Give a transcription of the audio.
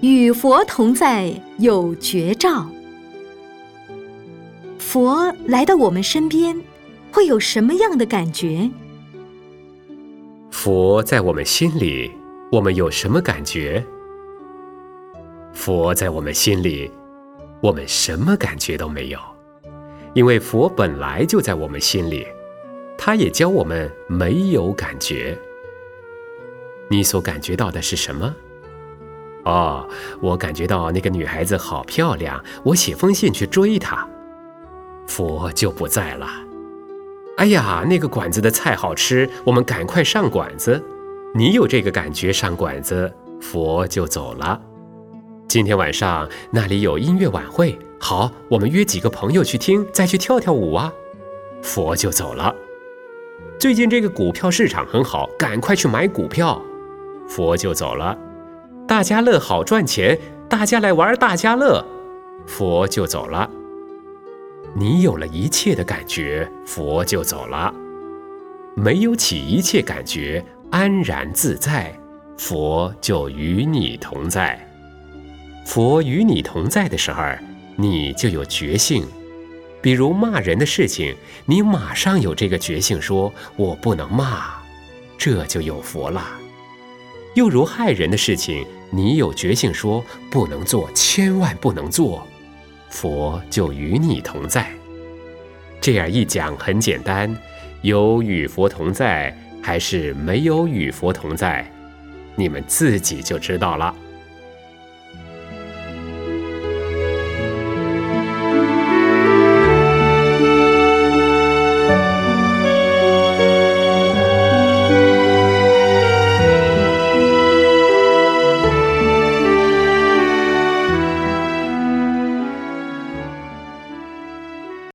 与佛同在有绝照。佛来到我们身边，会有什么样的感觉？佛在我们心里，我们有什么感觉？佛在我们心里，我们什么感觉都没有，因为佛本来就在我们心里，他也教我们没有感觉。你所感觉到的是什么？哦，我感觉到那个女孩子好漂亮，我写封信去追她。佛就不在了。哎呀，那个馆子的菜好吃，我们赶快上馆子。你有这个感觉上馆子，佛就走了。今天晚上那里有音乐晚会，好，我们约几个朋友去听，再去跳跳舞啊。佛就走了。最近这个股票市场很好，赶快去买股票。佛就走了，大家乐好赚钱，大家来玩大家乐，佛就走了。你有了一切的感觉，佛就走了；没有起一切感觉，安然自在，佛就与你同在。佛与你同在的时候，你就有觉性。比如骂人的事情，你马上有这个觉性，说我不能骂，这就有佛了。又如害人的事情，你有决心说不能做，千万不能做，佛就与你同在。这样一讲很简单，有与佛同在还是没有与佛同在，你们自己就知道了。